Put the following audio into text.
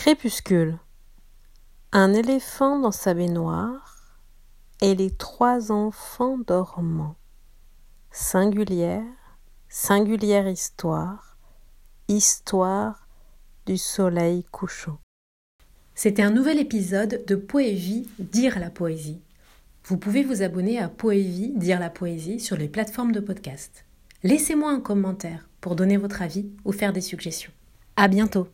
Crépuscule. Un éléphant dans sa baignoire et les trois enfants dormants. Singulière, singulière histoire, histoire du soleil couchant. C'était un nouvel épisode de Poévie Dire la poésie. Vous pouvez vous abonner à Poévie Dire la poésie sur les plateformes de podcast. Laissez-moi un commentaire pour donner votre avis ou faire des suggestions. À bientôt!